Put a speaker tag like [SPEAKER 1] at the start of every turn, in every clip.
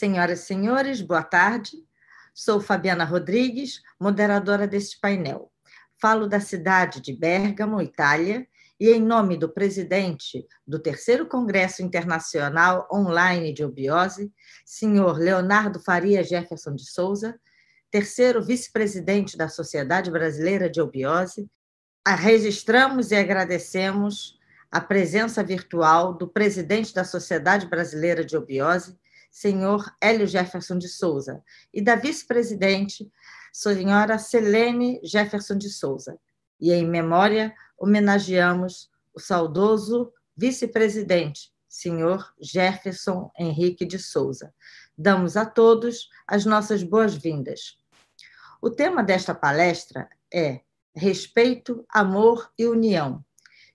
[SPEAKER 1] Senhoras e senhores, boa tarde. Sou Fabiana Rodrigues, moderadora deste painel. Falo da cidade de Bergamo, Itália, e em nome do presidente do Terceiro Congresso Internacional Online de Obiose, senhor Leonardo Faria Jefferson de Souza, terceiro vice-presidente da Sociedade Brasileira de Obiose, registramos e agradecemos a presença virtual do presidente da Sociedade Brasileira de Obiose, senhor Hélio Jefferson de Souza, e da vice-presidente, senhora Selene Jefferson de Souza. E em memória, homenageamos o saudoso vice-presidente, senhor Jefferson Henrique de Souza. Damos a todos as nossas boas-vindas. O tema desta palestra é Respeito, Amor e União,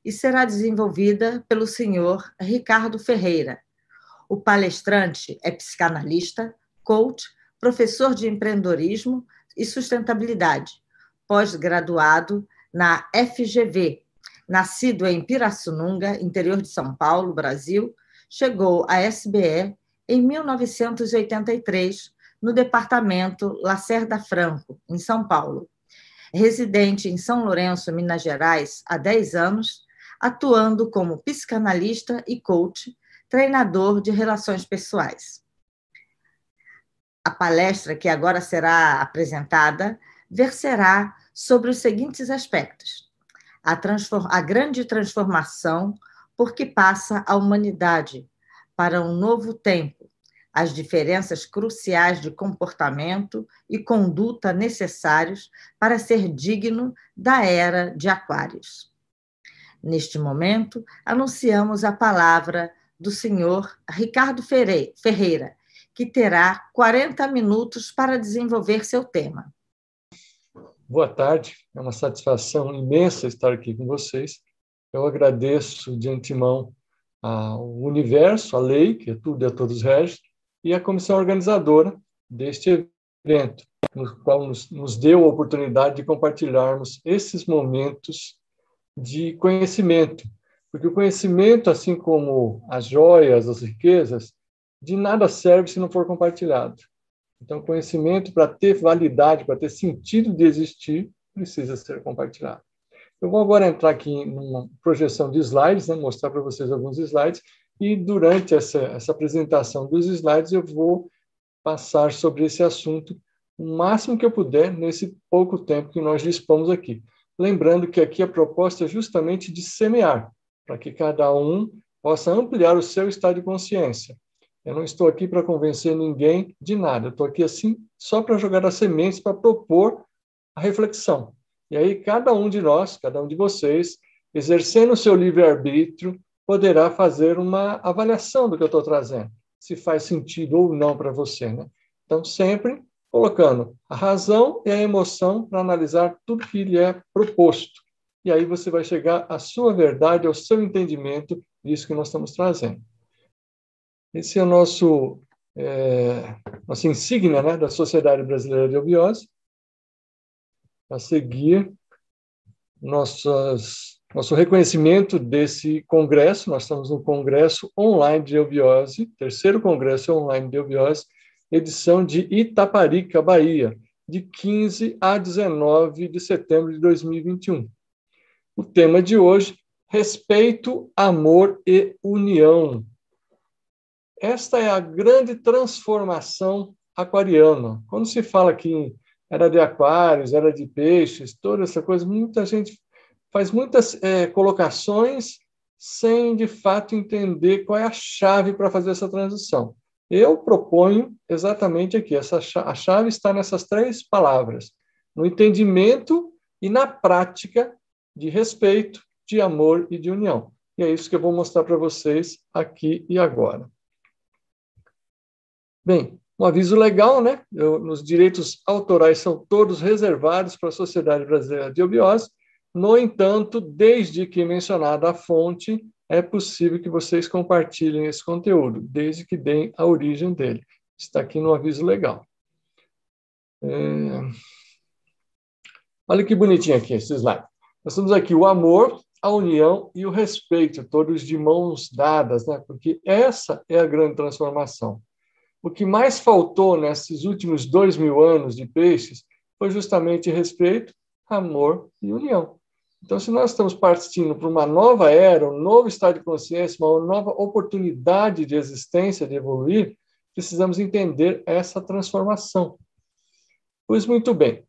[SPEAKER 1] e será desenvolvida pelo senhor Ricardo Ferreira, o palestrante é psicanalista, coach, professor de empreendedorismo e sustentabilidade, pós-graduado na FGV. Nascido em Pirassununga, interior de São Paulo, Brasil, chegou à SBE em 1983, no departamento Lacerda Franco, em São Paulo. Residente em São Lourenço, Minas Gerais, há 10 anos, atuando como psicanalista e coach, treinador de relações pessoais. A palestra que agora será apresentada verserá sobre os seguintes aspectos: a, a grande transformação por que passa a humanidade para um novo tempo, as diferenças cruciais de comportamento e conduta necessários para ser digno da era de Aquários. Neste momento, anunciamos a palavra do senhor Ricardo Ferreira, que terá 40 minutos para desenvolver seu tema.
[SPEAKER 2] Boa tarde, é uma satisfação imensa estar aqui com vocês. Eu agradeço de antemão ao universo, a lei, que é tudo e a todos rege, e a comissão organizadora deste evento, no qual nos, nos deu a oportunidade de compartilharmos esses momentos de conhecimento porque o conhecimento, assim como as joias, as riquezas, de nada serve se não for compartilhado. Então, conhecimento, para ter validade, para ter sentido de existir, precisa ser compartilhado. Eu vou agora entrar aqui numa projeção de slides, né, mostrar para vocês alguns slides, e durante essa, essa apresentação dos slides eu vou passar sobre esse assunto o máximo que eu puder nesse pouco tempo que nós dispomos aqui. Lembrando que aqui a proposta é justamente de semear para que cada um possa ampliar o seu estado de consciência. Eu não estou aqui para convencer ninguém de nada, eu estou aqui assim só para jogar as sementes, para propor a reflexão. E aí cada um de nós, cada um de vocês, exercendo o seu livre-arbítrio, poderá fazer uma avaliação do que eu estou trazendo, se faz sentido ou não para você. Né? Então, sempre colocando a razão e a emoção para analisar tudo que lhe é proposto e aí você vai chegar à sua verdade, ao seu entendimento disso que nós estamos trazendo. Esse é o nosso é, nossa insígnia né, da Sociedade Brasileira de Obiose. A seguir, nossas, nosso reconhecimento desse congresso. Nós estamos no Congresso Online de Obiose, terceiro Congresso Online de Obiose, edição de Itaparica, Bahia, de 15 a 19 de setembro de 2021. O tema de hoje: respeito, amor e união. Esta é a grande transformação aquariana. Quando se fala aqui em era de aquários, era de peixes, toda essa coisa, muita gente faz muitas é, colocações sem, de fato, entender qual é a chave para fazer essa transição. Eu proponho exatamente aqui, essa a chave está nessas três palavras, no entendimento e na prática de respeito, de amor e de união. E é isso que eu vou mostrar para vocês aqui e agora. Bem, um aviso legal, né? Eu, os direitos autorais são todos reservados para a Sociedade Brasileira de Obiose. No entanto, desde que mencionada a fonte, é possível que vocês compartilhem esse conteúdo, desde que deem a origem dele. Está aqui no aviso legal. É... Olha que bonitinho aqui esse slide. Nós temos aqui o amor, a união e o respeito, todos de mãos dadas, né? porque essa é a grande transformação. o que mais faltou nesses últimos dois mil anos de peixes foi justamente respeito, amor e união. Então, se nós estamos partindo para uma nova era, um novo estado de consciência, uma nova oportunidade de existência, de evoluir, precisamos entender essa transformação. Pois muito bem.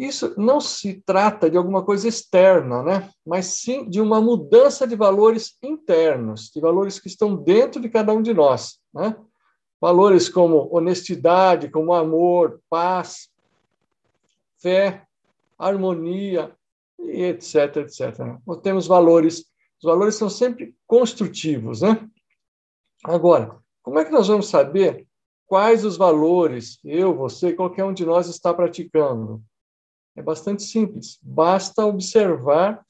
[SPEAKER 2] Isso não se trata de alguma coisa externa, né? mas sim de uma mudança de valores internos, de valores que estão dentro de cada um de nós. Né? Valores como honestidade, como amor, paz, fé, harmonia, e etc, etc. Nós temos valores, os valores são sempre construtivos, né? Agora, como é que nós vamos saber quais os valores eu, você, qualquer um de nós está praticando? É bastante simples, basta observar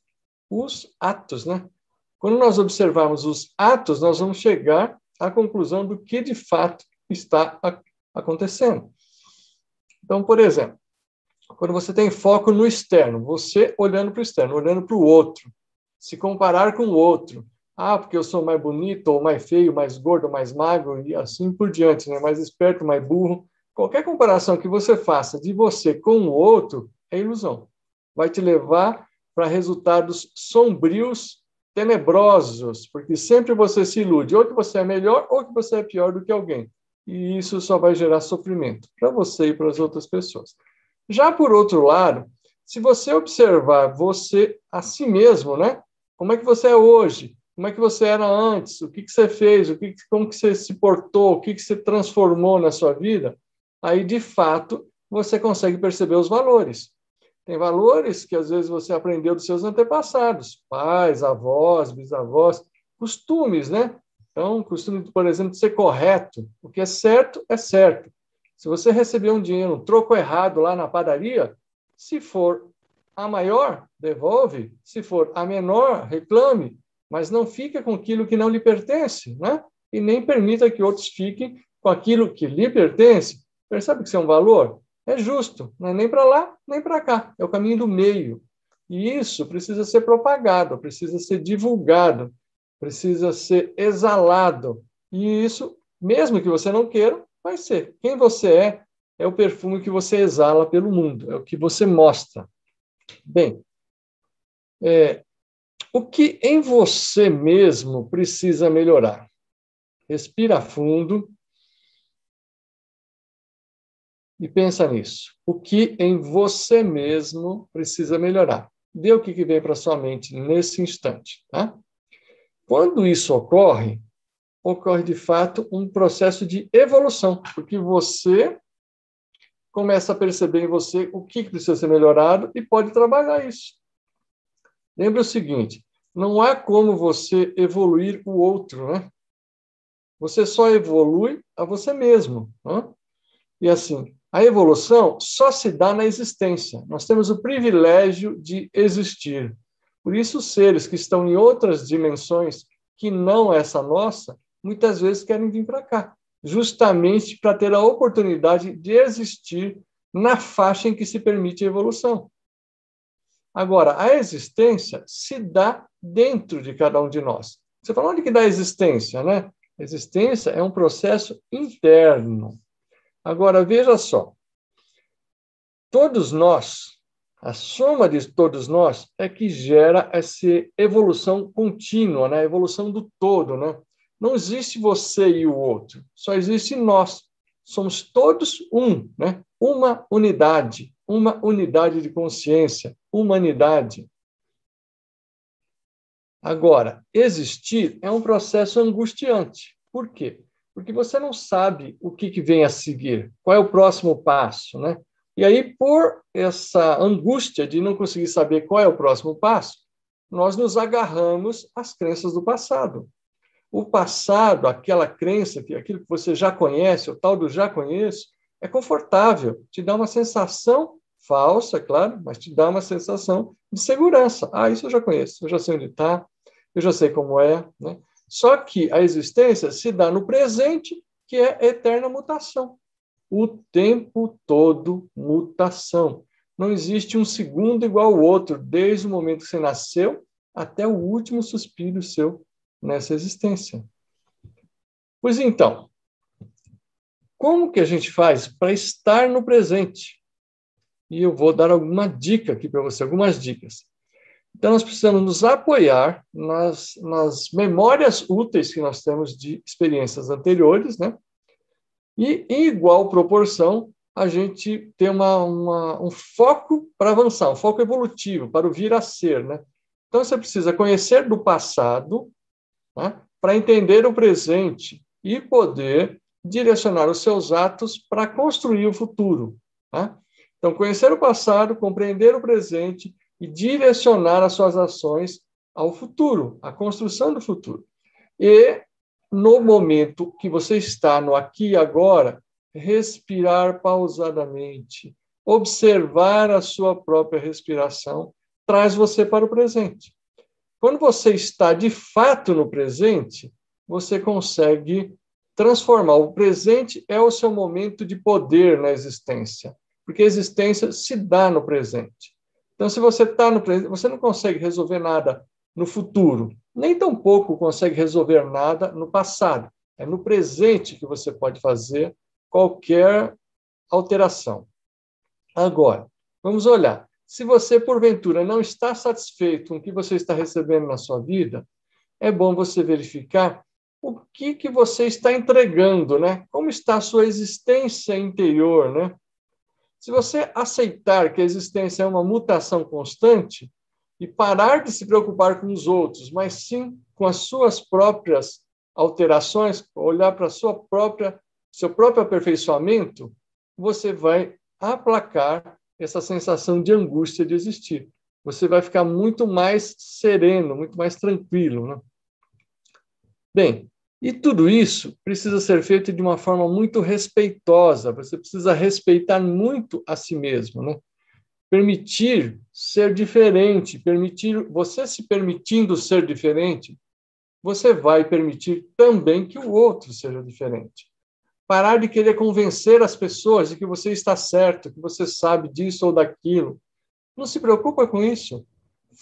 [SPEAKER 2] os atos, né? Quando nós observarmos os atos, nós vamos chegar à conclusão do que de fato está acontecendo. Então, por exemplo, quando você tem foco no externo, você olhando para o externo, olhando para o outro, se comparar com o outro. Ah, porque eu sou mais bonito, ou mais feio, mais gordo, mais magro, e assim por diante, né? mais esperto, mais burro. Qualquer comparação que você faça de você com o outro é ilusão. Vai te levar para resultados sombrios, tenebrosos, porque sempre você se ilude, ou que você é melhor, ou que você é pior do que alguém. E isso só vai gerar sofrimento para você e para as outras pessoas. Já por outro lado, se você observar você a si mesmo, né? Como é que você é hoje? Como é que você era antes? O que, que você fez? O que, como que você se portou? O que, que você transformou na sua vida? Aí, de fato, você consegue perceber os valores. Tem valores que às vezes você aprendeu dos seus antepassados, pais, avós, bisavós, costumes, né? Então, costume, por exemplo, de ser correto. O que é certo é certo. Se você receber um dinheiro, um troco errado lá na padaria, se for a maior, devolve. Se for a menor, reclame. Mas não fique com aquilo que não lhe pertence, né? E nem permita que outros fiquem com aquilo que lhe pertence. Percebe que isso é um valor? É justo, não é nem para lá, nem para cá. É o caminho do meio. E isso precisa ser propagado, precisa ser divulgado, precisa ser exalado. E isso, mesmo que você não queira, Vai ser. Quem você é é o perfume que você exala pelo mundo, é o que você mostra. Bem, é, o que em você mesmo precisa melhorar? Respira fundo e pensa nisso. O que em você mesmo precisa melhorar? Vê o que vem para sua mente nesse instante. Tá? Quando isso ocorre, ocorre de fato um processo de evolução, porque você começa a perceber em você o que precisa ser melhorado e pode trabalhar isso. Lembre o seguinte: não há como você evoluir o outro, né? Você só evolui a você mesmo. Né? E assim, a evolução só se dá na existência. Nós temos o privilégio de existir. Por isso, seres que estão em outras dimensões que não essa nossa, muitas vezes querem vir para cá, justamente para ter a oportunidade de existir na faixa em que se permite a evolução. Agora, a existência se dá dentro de cada um de nós. Você fala onde que dá a existência, né? A existência é um processo interno. Agora, veja só. Todos nós, a soma de todos nós é que gera essa evolução contínua, né? a evolução do todo. Né? Não existe você e o outro, só existe nós. Somos todos um, né? uma unidade, uma unidade de consciência, humanidade. Agora, existir é um processo angustiante. Por quê? Porque você não sabe o que, que vem a seguir, qual é o próximo passo, né? E aí, por essa angústia de não conseguir saber qual é o próximo passo, nós nos agarramos às crenças do passado. O passado, aquela crença, que aquilo que você já conhece, o tal do já conheço, é confortável, te dá uma sensação falsa, claro, mas te dá uma sensação de segurança. Ah, isso eu já conheço, eu já sei onde está, eu já sei como é. Né? Só que a existência se dá no presente, que é eterna mutação. O tempo todo mutação. Não existe um segundo igual ao outro, desde o momento que você nasceu até o último suspiro seu nessa existência. Pois então, como que a gente faz para estar no presente? E eu vou dar alguma dica aqui para você, algumas dicas. Então, nós precisamos nos apoiar nas, nas memórias úteis que nós temos de experiências anteriores, né? E, em igual proporção, a gente ter uma, uma, um foco para avançar, um foco evolutivo, para o vir a ser, né? Então, você precisa conhecer do passado né? para entender o presente e poder direcionar os seus atos para construir o futuro. Né? Então, conhecer o passado, compreender o presente e direcionar as suas ações ao futuro, à construção do futuro. E, no momento que você está no aqui e agora, respirar pausadamente, observar a sua própria respiração, traz você para o presente. Quando você está de fato no presente, você consegue transformar. O presente é o seu momento de poder na existência, porque a existência se dá no presente. Então, se você está no presente, você não consegue resolver nada no futuro, nem tampouco consegue resolver nada no passado. É no presente que você pode fazer qualquer alteração. Agora, vamos olhar. Se você, porventura, não está satisfeito com o que você está recebendo na sua vida, é bom você verificar o que, que você está entregando, né? Como está a sua existência interior, né? Se você aceitar que a existência é uma mutação constante e parar de se preocupar com os outros, mas sim com as suas próprias alterações, olhar para sua própria seu próprio aperfeiçoamento, você vai aplacar essa sensação de angústia de existir. Você vai ficar muito mais sereno, muito mais tranquilo, né? Bem, e tudo isso precisa ser feito de uma forma muito respeitosa, você precisa respeitar muito a si mesmo, né? Permitir ser diferente, permitir você se permitindo ser diferente, você vai permitir também que o outro seja diferente. Parar de querer convencer as pessoas de que você está certo, que você sabe disso ou daquilo. Não se preocupa com isso.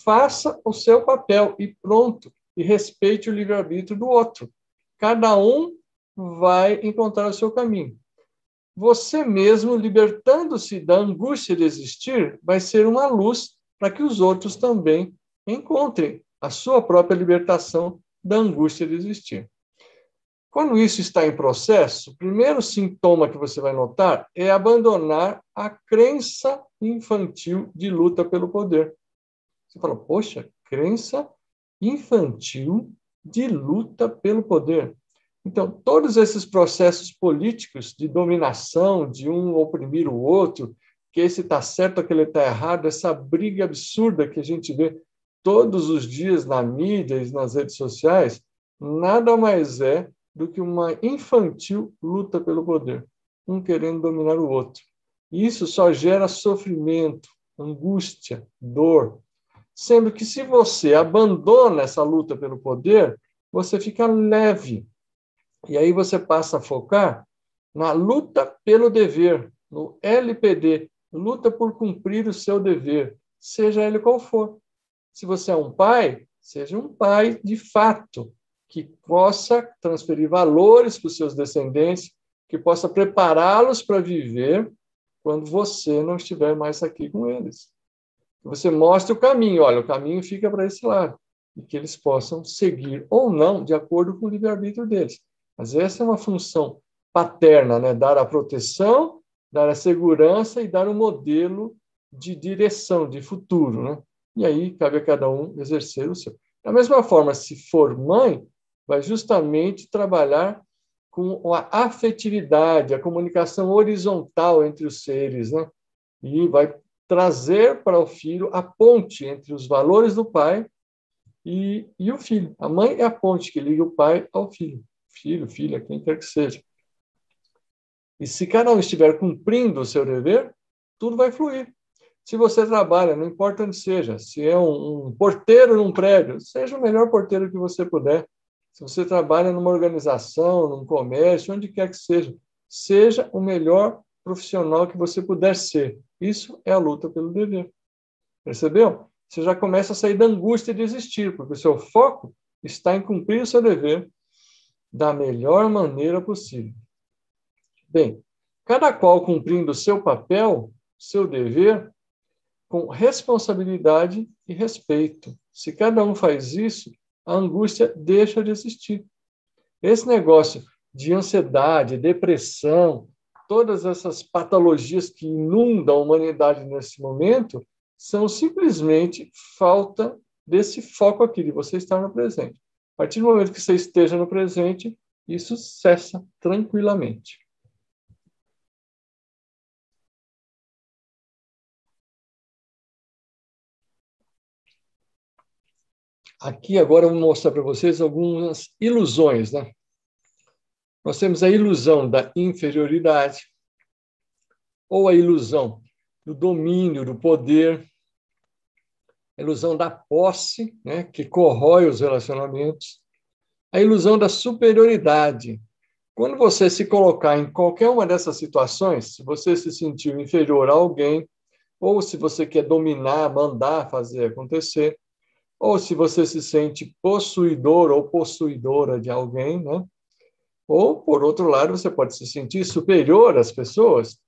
[SPEAKER 2] Faça o seu papel e pronto. E respeite o livre-arbítrio do outro. Cada um vai encontrar o seu caminho. Você mesmo, libertando-se da angústia de existir, vai ser uma luz para que os outros também encontrem a sua própria libertação da angústia de existir. Quando isso está em processo, o primeiro sintoma que você vai notar é abandonar a crença infantil de luta pelo poder. Você fala, poxa, crença infantil de luta pelo poder. Então, todos esses processos políticos de dominação, de um oprimir o outro, que esse está certo, aquele está errado, essa briga absurda que a gente vê todos os dias na mídia e nas redes sociais, nada mais é do que uma infantil luta pelo poder, um querendo dominar o outro. Isso só gera sofrimento, angústia, dor, Sendo que se você abandona essa luta pelo poder, você fica leve. E aí você passa a focar na luta pelo dever, no LPD, luta por cumprir o seu dever, seja ele qual for. Se você é um pai, seja um pai de fato, que possa transferir valores para os seus descendentes, que possa prepará-los para viver quando você não estiver mais aqui com eles você mostre o caminho, olha, o caminho fica para esse lado, e que eles possam seguir ou não de acordo com o livre-arbítrio deles. Mas essa é uma função paterna, né? dar a proteção, dar a segurança e dar um modelo de direção, de futuro. Né? E aí cabe a cada um exercer o seu. Da mesma forma, se for mãe, vai justamente trabalhar com a afetividade, a comunicação horizontal entre os seres, né? E vai trazer para o filho a ponte entre os valores do pai e, e o filho. A mãe é a ponte que liga o pai ao filho. Filho, filha, quem quer que seja. E se cada um estiver cumprindo o seu dever, tudo vai fluir. Se você trabalha, não importa onde seja, se é um, um porteiro num prédio, seja o melhor porteiro que você puder. Se você trabalha numa organização, num comércio, onde quer que seja, seja o melhor profissional que você puder ser. Isso é a luta pelo dever. Percebeu? Você já começa a sair da angústia de existir, porque o seu foco está em cumprir o seu dever da melhor maneira possível. Bem, cada qual cumprindo o seu papel, seu dever, com responsabilidade e respeito. Se cada um faz isso, a angústia deixa de existir. Esse negócio de ansiedade, depressão, todas essas patologias que inundam a humanidade nesse momento, são simplesmente falta desse foco aqui, de você estar no presente. A partir do momento que você esteja no presente, isso cessa tranquilamente. Aqui agora eu vou mostrar para vocês algumas ilusões, né? Nós temos a ilusão da inferioridade, ou a ilusão do domínio, do poder, a ilusão da posse, né, que corrói os relacionamentos, a ilusão da superioridade. Quando você se colocar em qualquer uma dessas situações, se você se sentiu inferior a alguém, ou se você quer dominar, mandar fazer acontecer, ou se você se sente possuidor ou possuidora de alguém, né? Ou, por outro lado, você pode se sentir superior às pessoas.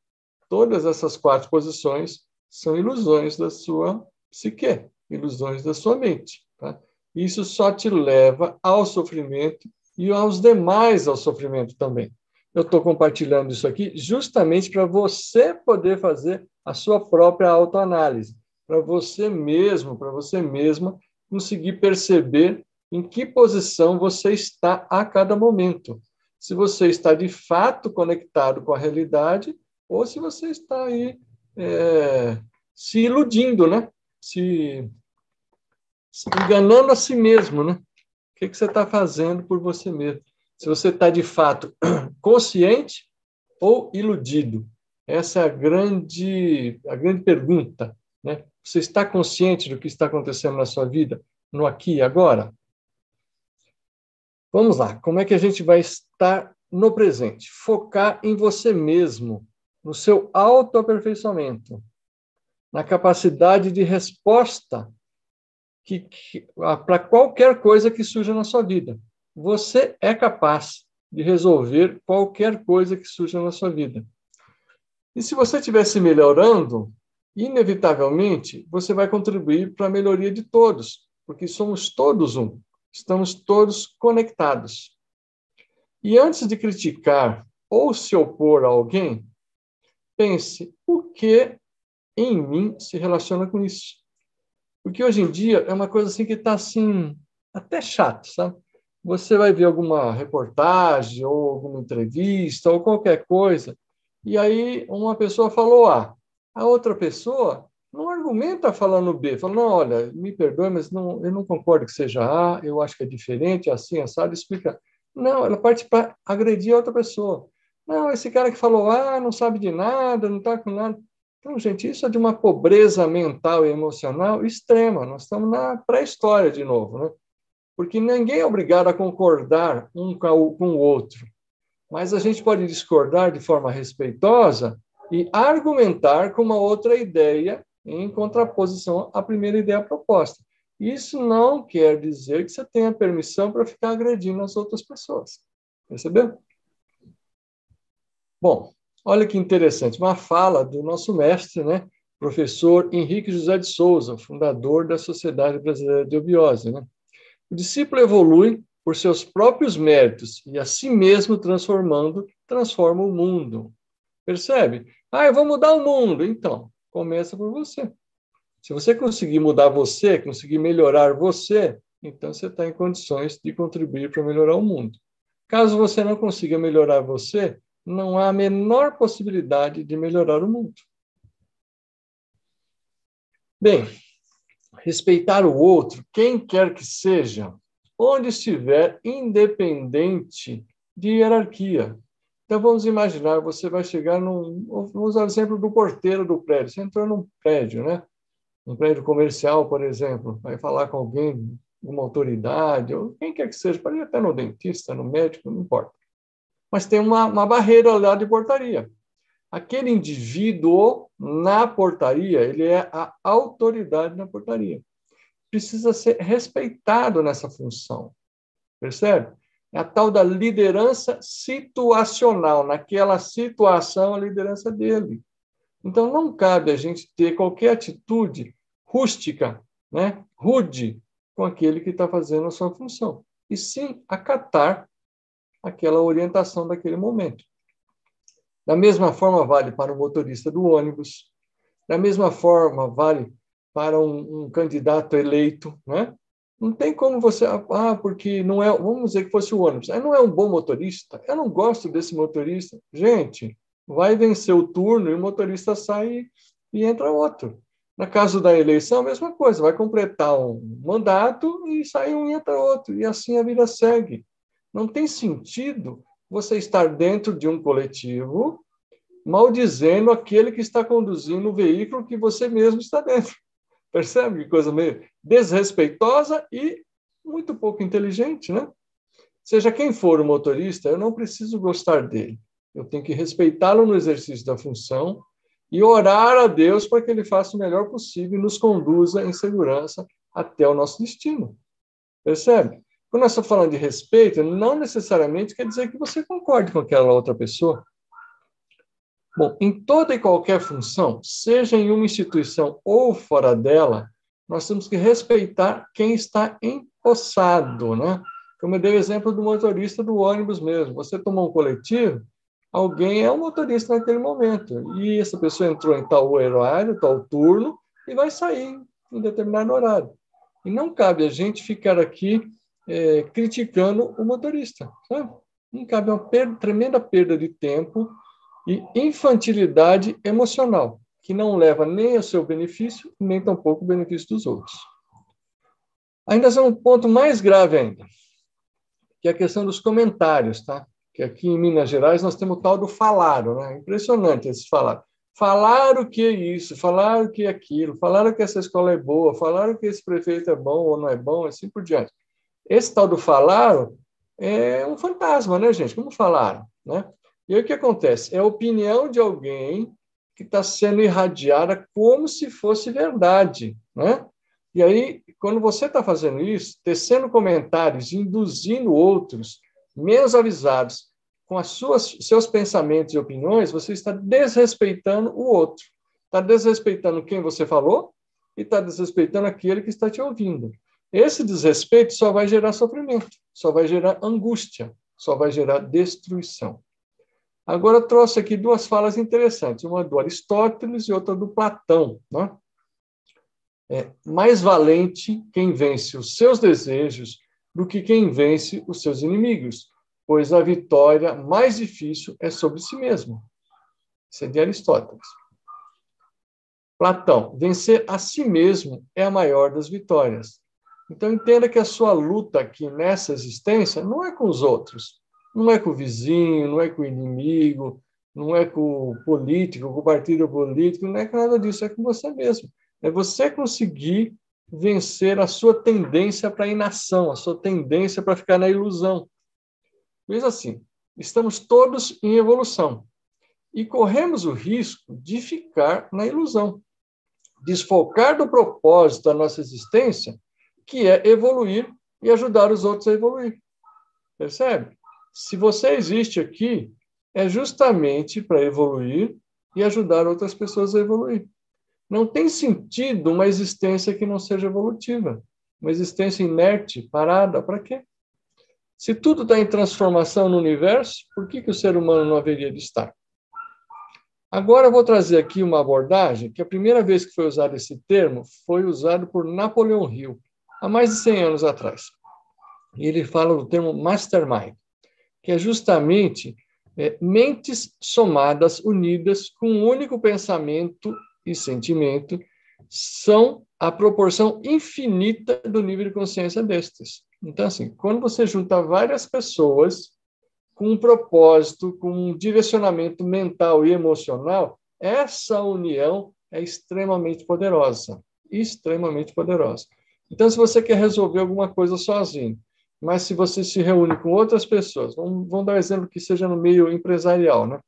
[SPEAKER 2] Todas essas quatro posições são ilusões da sua psique, ilusões da sua mente. Tá? Isso só te leva ao sofrimento e aos demais ao sofrimento também. Eu estou compartilhando isso aqui justamente para você poder fazer a sua própria autoanálise, para você mesmo, para você mesma conseguir perceber em que posição você está a cada momento. Se você está de fato conectado com a realidade ou se você está aí é, se iludindo, né? Se, se, enganando a si mesmo, né? O que, que você está fazendo por você mesmo? Se você está de fato consciente ou iludido? Essa é a grande, a grande pergunta, né? Você está consciente do que está acontecendo na sua vida, no aqui e agora? Vamos lá, como é que a gente vai estar no presente? Focar em você mesmo, no seu autoaperfeiçoamento, na capacidade de resposta que, que para qualquer coisa que surja na sua vida. Você é capaz de resolver qualquer coisa que surja na sua vida. E se você estiver se melhorando, inevitavelmente você vai contribuir para a melhoria de todos, porque somos todos um, estamos todos conectados. E antes de criticar ou se opor a alguém, pense o que em mim se relaciona com isso. Porque hoje em dia é uma coisa assim que está assim até chato, sabe? Você vai ver alguma reportagem ou alguma entrevista ou qualquer coisa e aí uma pessoa falou A, a outra pessoa argumenta falando B, fala, não, olha, me perdoe, mas não, eu não concordo que seja A, eu acho que é diferente, assim, assado, explica. Não, ela parte para agredir a outra pessoa. Não, esse cara que falou A não sabe de nada, não está com nada. Então, gente, isso é de uma pobreza mental e emocional extrema. Nós estamos na pré-história de novo, né? Porque ninguém é obrigado a concordar um com o outro. Mas a gente pode discordar de forma respeitosa e argumentar com uma outra ideia em contraposição à primeira ideia proposta. Isso não quer dizer que você tenha permissão para ficar agredindo as outras pessoas. Percebeu? Bom, olha que interessante, uma fala do nosso mestre, né? professor Henrique José de Souza, fundador da Sociedade Brasileira de Obiose. Né? O discípulo evolui por seus próprios méritos e a si mesmo transformando, transforma o mundo. Percebe? Ah, eu vou mudar o mundo. Então, começa por você. Se você conseguir mudar você, conseguir melhorar você, então você está em condições de contribuir para melhorar o mundo. Caso você não consiga melhorar você, não há a menor possibilidade de melhorar o mundo. Bem, respeitar o outro, quem quer que seja, onde estiver, independente de hierarquia. Então, vamos imaginar, você vai chegar num... Vamos usar o exemplo do porteiro do prédio. Você entrou num prédio, né? Um prédio comercial, por exemplo, vai falar com alguém, uma autoridade, ou quem quer que seja, pode ir até no dentista, no médico, não importa. Mas tem uma, uma barreira lá de portaria. Aquele indivíduo na portaria, ele é a autoridade na portaria. Precisa ser respeitado nessa função. Percebe? É a tal da liderança situacional. Naquela situação, a liderança dele. Então, não cabe a gente ter qualquer atitude rústica, né, rude, com aquele que está fazendo a sua função, e sim acatar aquela orientação daquele momento. Da mesma forma, vale para o motorista do ônibus, da mesma forma, vale para um, um candidato eleito, né? Não tem como você, ah, porque não é, vamos dizer que fosse o ônibus, ah, não é um bom motorista, eu não gosto desse motorista. Gente, vai vencer o turno e o motorista sai e entra outro. Na caso da eleição, a mesma coisa, vai completar um mandato e sai um e entra outro, e assim a vida segue. Não tem sentido você estar dentro de um coletivo maldizendo aquele que está conduzindo o veículo que você mesmo está dentro. Percebe que coisa meio desrespeitosa e muito pouco inteligente, né? Seja quem for o motorista, eu não preciso gostar dele. Eu tenho que respeitá-lo no exercício da função e orar a Deus para que ele faça o melhor possível e nos conduza em segurança até o nosso destino. Percebe? Quando nós estamos falando de respeito, não necessariamente quer dizer que você concorde com aquela outra pessoa. Bom, em toda e qualquer função, seja em uma instituição ou fora dela, nós temos que respeitar quem está empossado, né? Como eu dei o exemplo do motorista do ônibus mesmo. Você tomou um coletivo, alguém é um motorista naquele momento, e essa pessoa entrou em tal horário, tal turno, e vai sair em determinado horário. E não cabe a gente ficar aqui é, criticando o motorista, sabe? Não cabe uma perda, tremenda perda de tempo e infantilidade emocional, que não leva nem ao seu benefício, nem tampouco o benefício dos outros. Ainda é um ponto mais grave ainda, que é a questão dos comentários, tá? Que aqui em Minas Gerais nós temos o tal do falaram, né? Impressionante esse falar. Falaram que é isso, falaram que é aquilo, falaram que essa escola é boa, falaram que esse prefeito é bom ou não é bom, assim por diante. Esse tal do falaram é um fantasma, né, gente? Como falaram, né? E aí o que acontece? É a opinião de alguém que está sendo irradiada como se fosse verdade, né? E aí, quando você está fazendo isso, tecendo comentários, induzindo outros menos avisados com as suas seus pensamentos e opiniões, você está desrespeitando o outro. Está desrespeitando quem você falou e está desrespeitando aquele que está te ouvindo. Esse desrespeito só vai gerar sofrimento, só vai gerar angústia, só vai gerar destruição. Agora, trouxe aqui duas falas interessantes, uma do Aristóteles e outra do Platão. Né? É mais valente quem vence os seus desejos do que quem vence os seus inimigos, pois a vitória mais difícil é sobre si mesmo. Isso é de Aristóteles. Platão, vencer a si mesmo é a maior das vitórias. Então, entenda que a sua luta aqui nessa existência não é com os outros, não é com o vizinho, não é com o inimigo, não é com o político, com o partido político, não é com nada disso, é com você mesmo. É você conseguir vencer a sua tendência para a inação, a sua tendência para ficar na ilusão. Veja assim, estamos todos em evolução e corremos o risco de ficar na ilusão, desfocar do propósito da nossa existência, que é evoluir e ajudar os outros a evoluir. Percebe? Se você existe aqui, é justamente para evoluir e ajudar outras pessoas a evoluir. Não tem sentido uma existência que não seja evolutiva. Uma existência inerte, parada, para quê? Se tudo está em transformação no universo, por que, que o ser humano não haveria de estar? Agora eu vou trazer aqui uma abordagem que a primeira vez que foi usado esse termo foi usado por Napoleão Hill, há mais de 100 anos atrás. E ele fala do termo mastermind que é justamente é, mentes somadas, unidas, com um único pensamento e sentimento, são a proporção infinita do nível de consciência destes. Então, assim, quando você junta várias pessoas com um propósito, com um direcionamento mental e emocional, essa união é extremamente poderosa. Extremamente poderosa. Então, se você quer resolver alguma coisa sozinho, mas se você se reúne com outras pessoas, vamos, vamos dar um exemplo que seja no meio empresarial, né?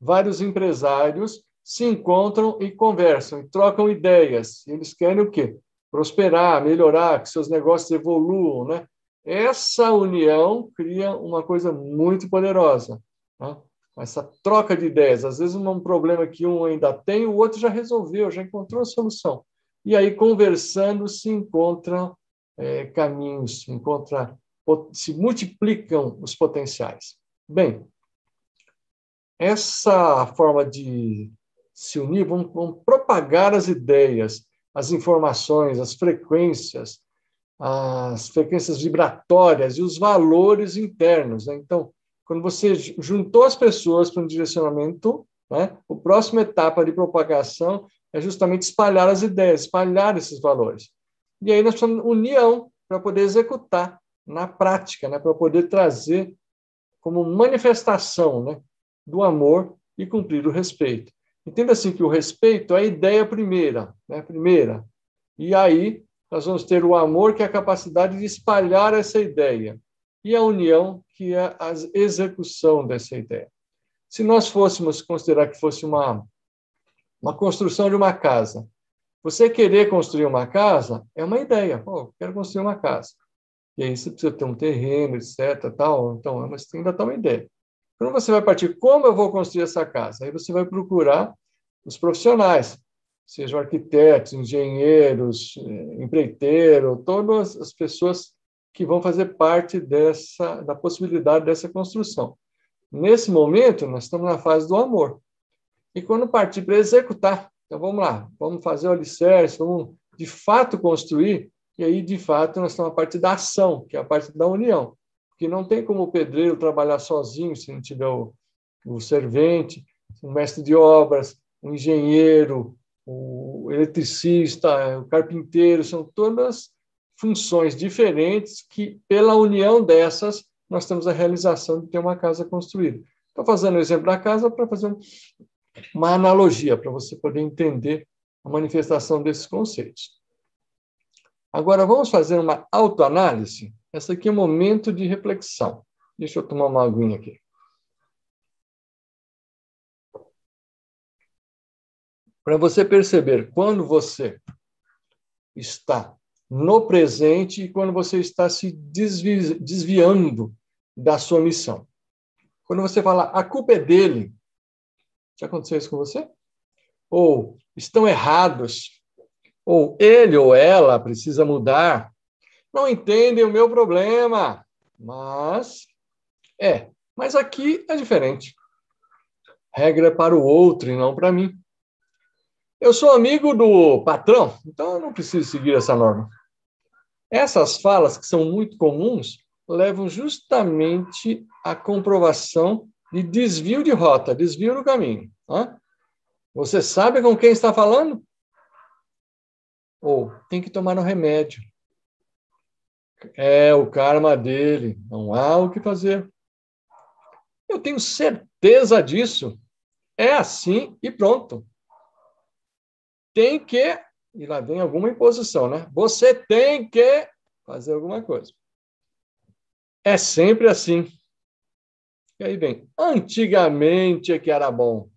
[SPEAKER 2] Vários empresários se encontram e conversam, e trocam ideias. Eles querem o quê? Prosperar, melhorar, que seus negócios evoluam, né? essa união cria uma coisa muito poderosa. Né? Essa troca de ideias. Às vezes, um problema que um ainda tem, o outro já resolveu, já encontrou a solução. E aí, conversando, se encontram é, caminhos, se, encontra, se multiplicam os potenciais. Bem, essa forma de se unir, vão, vão propagar as ideias, as informações, as frequências, as frequências vibratórias e os valores internos. Né? Então, quando você juntou as pessoas para um direcionamento, né, a próxima etapa de propagação é justamente espalhar as ideias, espalhar esses valores. E aí nós precisamos união para poder executar na prática, né, para poder trazer como manifestação né, do amor e cumprir o respeito. Entenda assim que o respeito é a ideia primeira, né, primeira. E aí nós vamos ter o amor, que é a capacidade de espalhar essa ideia, e a união, que é a execução dessa ideia. Se nós fôssemos considerar que fosse uma, uma construção de uma casa, você querer construir uma casa é uma ideia. Pô, quero construir uma casa. E aí você precisa ter um terreno, etc. Tal. Então, mas ainda está uma ideia. Quando você vai partir, como eu vou construir essa casa? Aí você vai procurar os profissionais sejam arquitetos, engenheiros, eh, empreiteiros, todas as pessoas que vão fazer parte dessa da possibilidade dessa construção. Nesse momento, nós estamos na fase do amor. E quando partir para executar, então vamos lá, vamos fazer o alicerce, vamos de fato construir, e aí de fato nós estamos na parte da ação, que é a parte da união. Porque não tem como o pedreiro trabalhar sozinho se não tiver o, o servente, o mestre de obras, o engenheiro, o eletricista, o carpinteiro, são todas funções diferentes que, pela união dessas, nós temos a realização de ter uma casa construída. Estou fazendo o exemplo da casa para fazer uma analogia, para você poder entender a manifestação desses conceitos. Agora, vamos fazer uma autoanálise? Essa aqui é um momento de reflexão. Deixa eu tomar uma aguinha aqui. para você perceber quando você está no presente e quando você está se desvi desviando da sua missão. Quando você fala, a culpa é dele, já aconteceu isso com você? Ou estão errados, ou ele ou ela precisa mudar, não entendem o meu problema, mas é, mas aqui é diferente. Regra é para o outro e não para mim. Eu sou amigo do patrão, então eu não preciso seguir essa norma. Essas falas, que são muito comuns, levam justamente à comprovação de desvio de rota, desvio do caminho. Você sabe com quem está falando? Ou tem que tomar um remédio. É o karma dele, não há o que fazer. Eu tenho certeza disso. É assim e pronto tem que, e lá vem alguma imposição, né? Você tem que fazer alguma coisa. É sempre assim. E aí vem, antigamente é que era bom.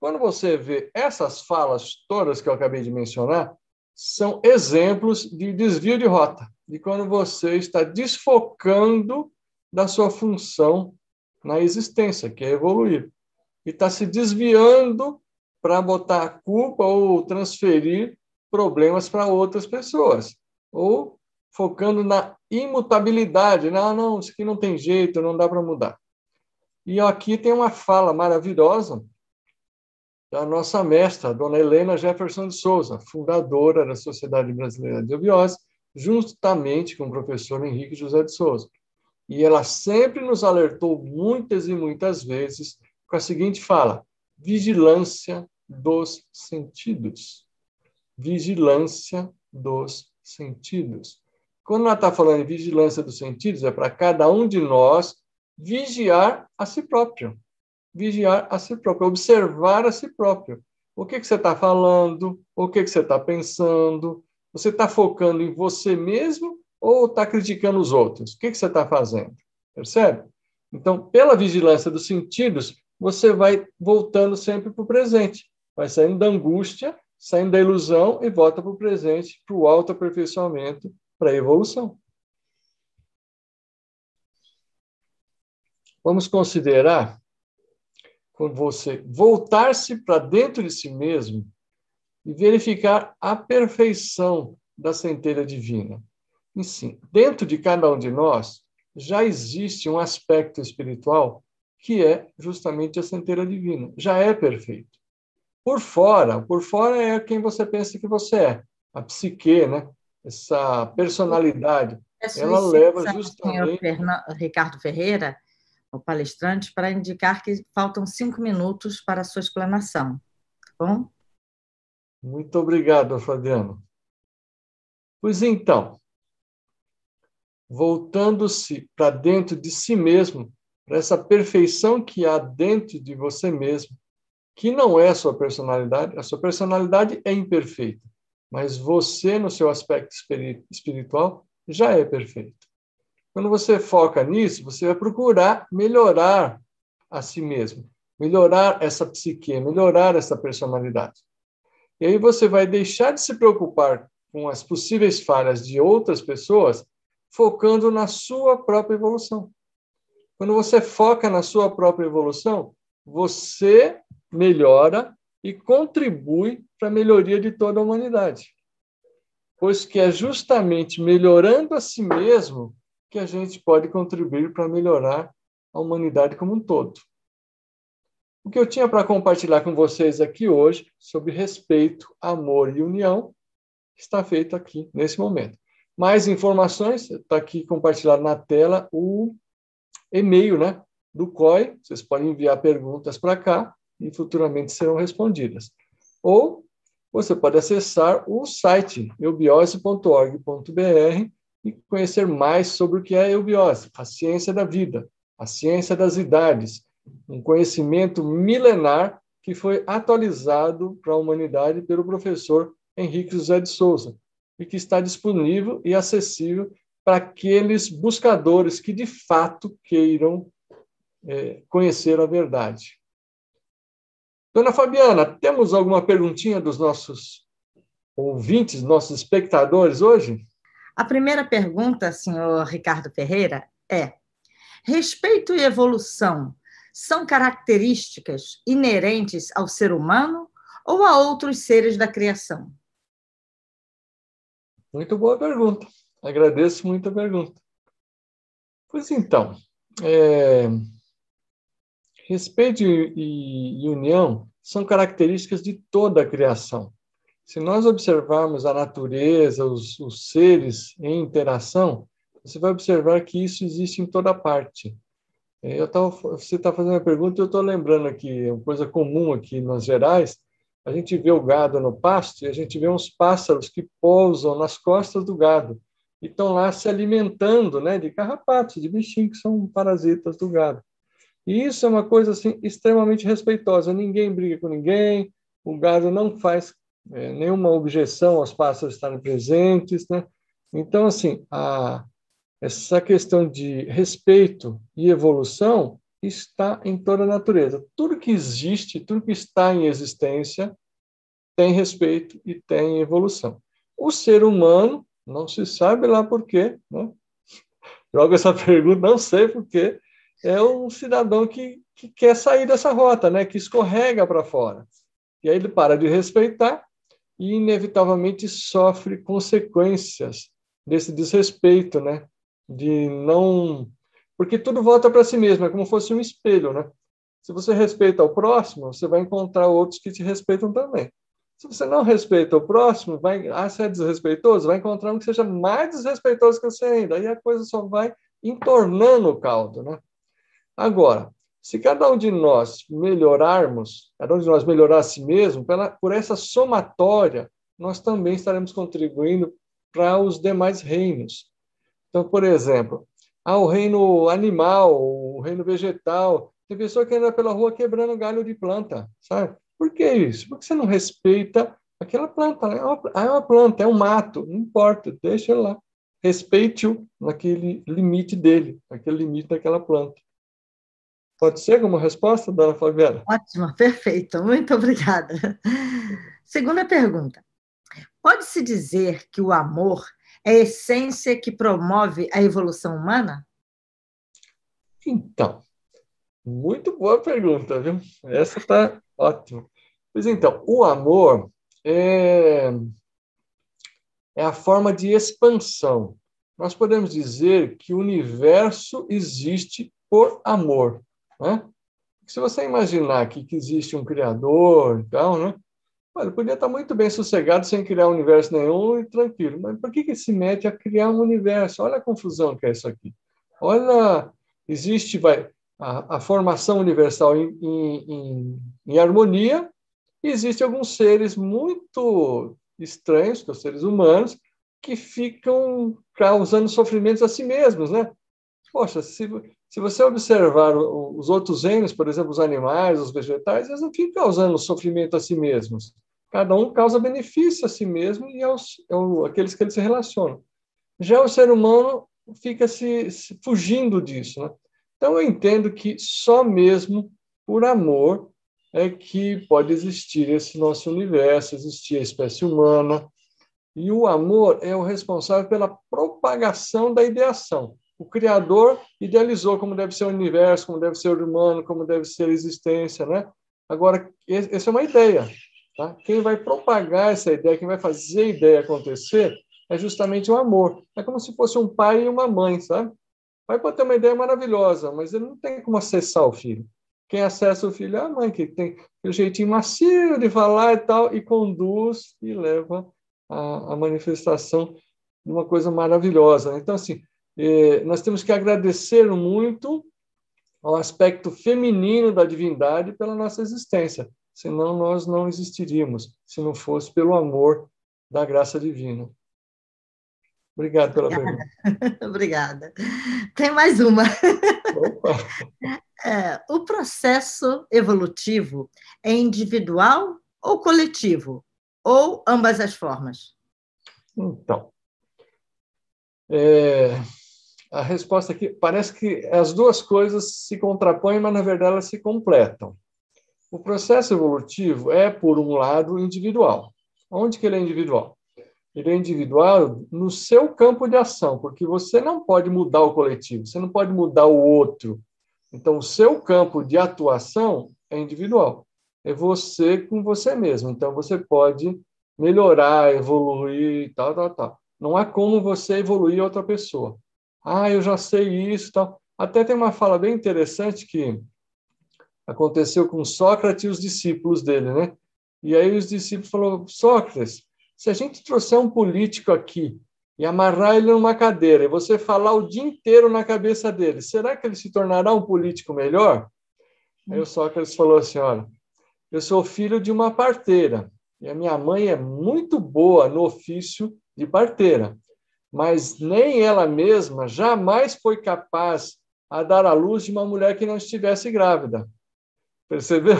[SPEAKER 2] Quando você vê essas falas todas que eu acabei de mencionar, são exemplos de desvio de rota, de quando você está desfocando da sua função na existência, que é evoluir, e está se desviando para botar a culpa ou transferir problemas para outras pessoas. Ou focando na imutabilidade. Não, não, isso aqui não tem jeito, não dá para mudar. E aqui tem uma fala maravilhosa da nossa mestra, dona Helena Jefferson de Souza, fundadora da Sociedade Brasileira de Obiose, justamente com o professor Henrique José de Souza. E ela sempre nos alertou muitas e muitas vezes com a seguinte fala: vigilância dos sentidos. Vigilância dos sentidos. Quando ela está falando de vigilância dos sentidos, é para cada um de nós vigiar a si próprio. Vigiar a si próprio, observar a si próprio. O que, que você está falando? O que, que você está pensando? Você está focando em você mesmo ou está criticando os outros? O que, que você está fazendo? Percebe? Então, pela vigilância dos sentidos, você vai voltando sempre para o presente vai saindo da angústia, saindo da ilusão e volta para o presente, para o autoaperfeiçoamento, para a evolução. vamos considerar quando você voltar-se para dentro de si mesmo e verificar a perfeição da centelha divina. E sim, dentro de cada um de nós já existe um aspecto espiritual que é justamente a centelha divina. Já é perfeito. Por fora, por fora é quem você pensa que você é, a psique, né? Essa personalidade, é ela leva justamente.
[SPEAKER 1] Senhor Ricardo Ferreira, o palestrante, para indicar que faltam cinco minutos para a sua explanação. Tá bom?
[SPEAKER 2] Muito obrigado, Fabiano. Pois então, voltando-se para dentro de si mesmo, para essa perfeição que há dentro de você mesmo, que não é a sua personalidade, a sua personalidade é imperfeita, mas você, no seu aspecto espiritual, já é perfeito. Quando você foca nisso, você vai procurar melhorar a si mesmo, melhorar essa psique, melhorar essa personalidade. E aí você vai deixar de se preocupar com as possíveis falhas de outras pessoas, focando na sua própria evolução. Quando você foca na sua própria evolução, você melhora e contribui para a melhoria de toda a humanidade. Pois que é justamente melhorando a si mesmo que a gente pode contribuir para melhorar a humanidade como um todo. O que eu tinha para compartilhar com vocês aqui hoje sobre respeito, amor e união está feito aqui nesse momento. Mais informações, está aqui compartilhado na tela o e-mail né, do COI. Vocês podem enviar perguntas para cá e futuramente serão respondidas. Ou você pode acessar o site eubiose.org.br e conhecer mais sobre o que é a eubiose, a ciência da vida, a ciência das idades, um conhecimento milenar que foi atualizado para a humanidade pelo professor Henrique José de Souza e que está disponível e acessível para aqueles buscadores que de fato queiram é, conhecer a verdade. Dona Fabiana, temos alguma perguntinha dos nossos ouvintes, nossos espectadores hoje?
[SPEAKER 1] A primeira pergunta, senhor Ricardo Ferreira, é: respeito e evolução são características inerentes ao ser humano ou a outros seres da criação?
[SPEAKER 2] Muito boa pergunta. Agradeço muito a pergunta. Pois então, é, respeito e, união são características de toda a criação. Se nós observarmos a natureza, os, os seres em interação, você vai observar que isso existe em toda parte. É, eu tava, você está fazendo uma pergunta eu estou lembrando aqui, uma coisa comum aqui nas Gerais, a gente vê o gado no pasto e a gente vê uns pássaros que pousam nas costas do gado e estão lá se alimentando né, de carrapatos, de bichinhos que são parasitas do gado. E isso é uma coisa assim, extremamente respeitosa. Ninguém briga com ninguém, o gado não faz é, nenhuma objeção aos pássaros estarem presentes. Né? Então, assim, a, essa questão de respeito e evolução está em toda a natureza. Tudo que existe, tudo que está em existência, tem respeito e tem evolução. O ser humano, não se sabe lá por quê, né? joga essa pergunta, não sei por quê, é um cidadão que, que quer sair dessa rota, né? que escorrega para fora. E aí ele para de respeitar e, inevitavelmente, sofre consequências desse desrespeito, né? de não porque tudo volta para si mesmo, é como se fosse um espelho, né? Se você respeita o próximo, você vai encontrar outros que te respeitam também. Se você não respeita o próximo, vai, ah, você é desrespeitoso, vai encontrar um que seja mais desrespeitoso que você ainda. Aí a coisa só vai entornando o caldo, né? Agora, se cada um de nós melhorarmos, cada um de nós melhorar a si mesmo, pela, por essa somatória, nós também estaremos contribuindo para os demais reinos. Então, por exemplo, ah, o reino animal, o reino vegetal. Tem pessoa que anda pela rua quebrando galho de planta, sabe? Por que isso? Porque você não respeita aquela planta. É uma, é uma planta, é um mato, não importa, deixa lá. Respeite-o naquele limite dele, naquele limite daquela planta. Pode ser como resposta, dona Fabiana?
[SPEAKER 1] Ótimo, perfeito. Muito obrigada. Segunda pergunta. Pode-se dizer que o amor é a essência que promove a evolução humana?
[SPEAKER 2] Então, Muito boa pergunta, viu? Essa está ótima. Pois então, o amor é, é a forma de expansão. Nós podemos dizer que o universo existe por amor. Né? Se você imaginar que, que existe um Criador e tal, né? Olha, podia estar muito bem sossegado sem criar universo nenhum e tranquilo. Mas por que, que se mete a criar um universo? Olha a confusão que é isso aqui. Olha, existe vai, a, a formação universal em, em, em, harmonia e existem alguns seres muito estranhos, que são seres humanos, que ficam causando sofrimentos a si mesmos, né? Poxa, se, se você observar os outros reinos, por exemplo, os animais, os vegetais, eles não ficam causando sofrimento a si mesmos. Cada um causa benefício a si mesmo e aos, aos aqueles que eles se relacionam. Já o ser humano fica se, se fugindo disso. Né? Então, eu entendo que só mesmo por amor é que pode existir esse nosso universo, existir a espécie humana, e o amor é o responsável pela propagação da ideação. O Criador idealizou como deve ser o universo, como deve ser o humano, como deve ser a existência, né? Agora, essa é uma ideia. Tá? Quem vai propagar essa ideia, quem vai fazer a ideia acontecer, é justamente o amor. É como se fosse um pai e uma mãe, sabe? O pai pode ter uma ideia maravilhosa, mas ele não tem como acessar o filho. Quem acessa o filho é a mãe, que tem o jeitinho macio de falar e tal, e conduz e leva a, a manifestação de uma coisa maravilhosa. Então, assim, nós temos que agradecer muito ao aspecto feminino da divindade pela nossa existência, senão nós não existiríamos, se não fosse pelo amor da graça divina. Obrigado pela
[SPEAKER 1] Obrigada. pergunta. Obrigada. Tem mais uma. É, o processo evolutivo é individual ou coletivo? ou ambas as formas?
[SPEAKER 2] Então, é, a resposta aqui parece que as duas coisas se contrapõem, mas na verdade elas se completam. O processo evolutivo é, por um lado, individual. Onde que ele é individual? Ele é individual no seu campo de ação, porque você não pode mudar o coletivo, você não pode mudar o outro. Então, o seu campo de atuação é individual é você com você mesmo. Então, você pode melhorar, evoluir, tal, tal, tal. Não há como você evoluir outra pessoa. Ah, eu já sei isso, tal. Até tem uma fala bem interessante que aconteceu com Sócrates e os discípulos dele, né? E aí os discípulos falaram, Sócrates, se a gente trouxer um político aqui e amarrar ele numa cadeira e você falar o dia inteiro na cabeça dele, será que ele se tornará um político melhor? Aí o Sócrates falou assim, olha, eu sou filho de uma parteira e a minha mãe é muito boa no ofício de parteira, mas nem ela mesma jamais foi capaz a dar à luz de uma mulher que não estivesse grávida. Percebeu?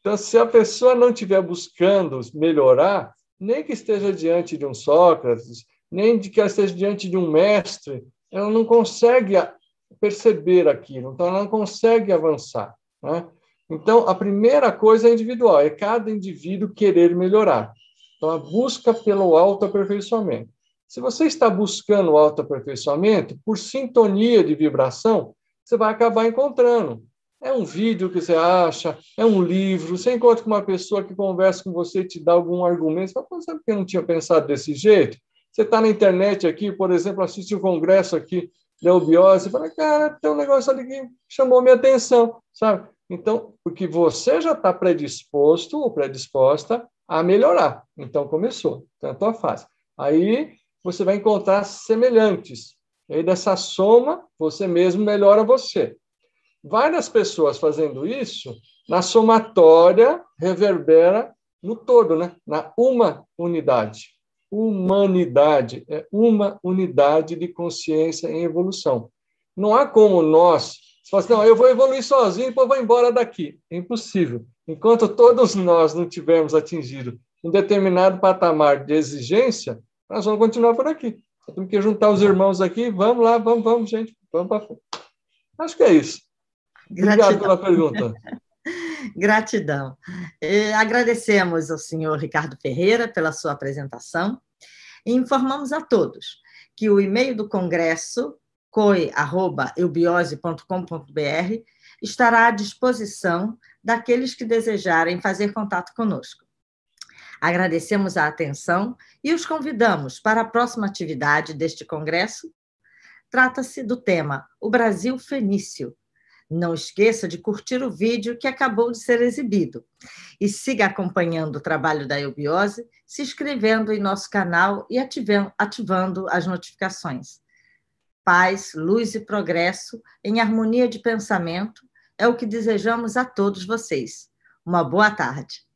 [SPEAKER 2] Então, se a pessoa não estiver buscando melhorar, nem que esteja diante de um Sócrates, nem de que ela esteja diante de um mestre, ela não consegue perceber aquilo, então ela não consegue avançar. Né? Então, a primeira coisa é individual, é cada indivíduo querer melhorar. Então, a busca pelo autoaperfeiçoamento. Se você está buscando autoaperfeiçoamento, por sintonia de vibração, você vai acabar encontrando. É um vídeo que você acha, é um livro, você encontra com uma pessoa que conversa com você te dá algum argumento. Você fala, sabe que eu não tinha pensado desse jeito? Você está na internet aqui, por exemplo, assiste o um congresso aqui da Ubiose, e fala, cara, tem um negócio ali que chamou minha atenção, sabe? Então, porque você já está predisposto ou predisposta a melhorar. Então, começou. Então, é a tua fase. Aí, você vai encontrar semelhantes. E aí, dessa soma, você mesmo melhora você. Várias pessoas fazendo isso, na somatória, reverbera no todo, né? na uma unidade. Humanidade é uma unidade de consciência em evolução. Não há como nós fala assim, não, eu vou evoluir sozinho e depois vou embora daqui. É impossível. Enquanto todos nós não tivermos atingido um determinado patamar de exigência, nós vamos continuar por aqui. Temos que juntar os irmãos aqui, vamos lá, vamos, vamos, gente, vamos para frente. Acho que é isso. Gratidão. Obrigado pela pergunta.
[SPEAKER 1] Gratidão. E agradecemos ao senhor Ricardo Ferreira pela sua apresentação e informamos a todos que o e-mail do Congresso coi.eubiose.com.br estará à disposição daqueles que desejarem fazer contato conosco. Agradecemos a atenção e os convidamos para a próxima atividade deste congresso. Trata-se do tema O Brasil Fenício. Não esqueça de curtir o vídeo que acabou de ser exibido e siga acompanhando o trabalho da Eubiose, se inscrevendo em nosso canal e ativando as notificações. Paz, luz e progresso em harmonia de pensamento é o que desejamos a todos vocês. Uma boa tarde.